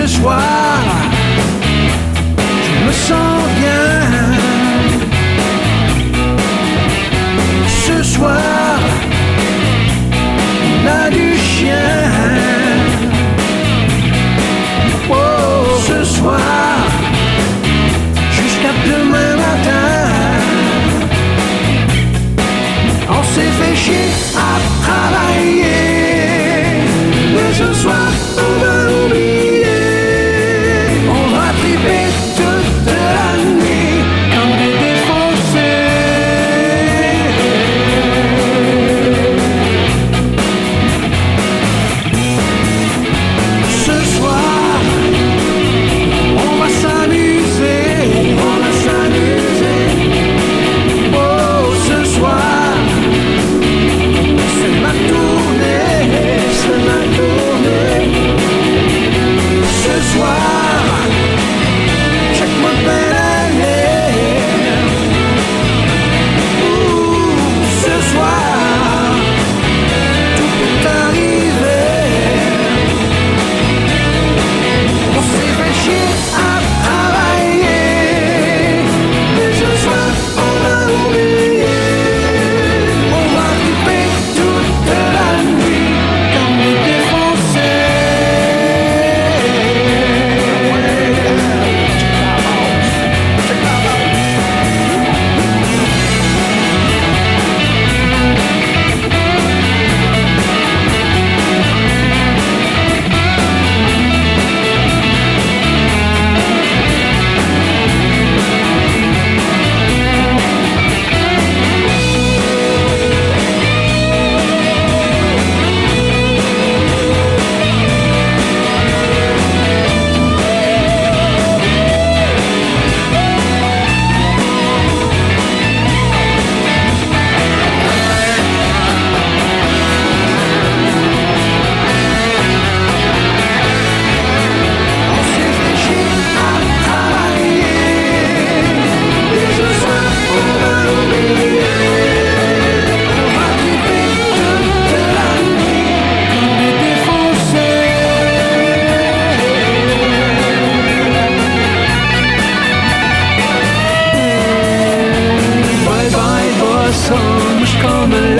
ce soir. Je me sens bien. Ce soir, on a du chien. Oh, ce soir, jusqu'à demain matin. On s'est fait chier à travailler. soir. come alive.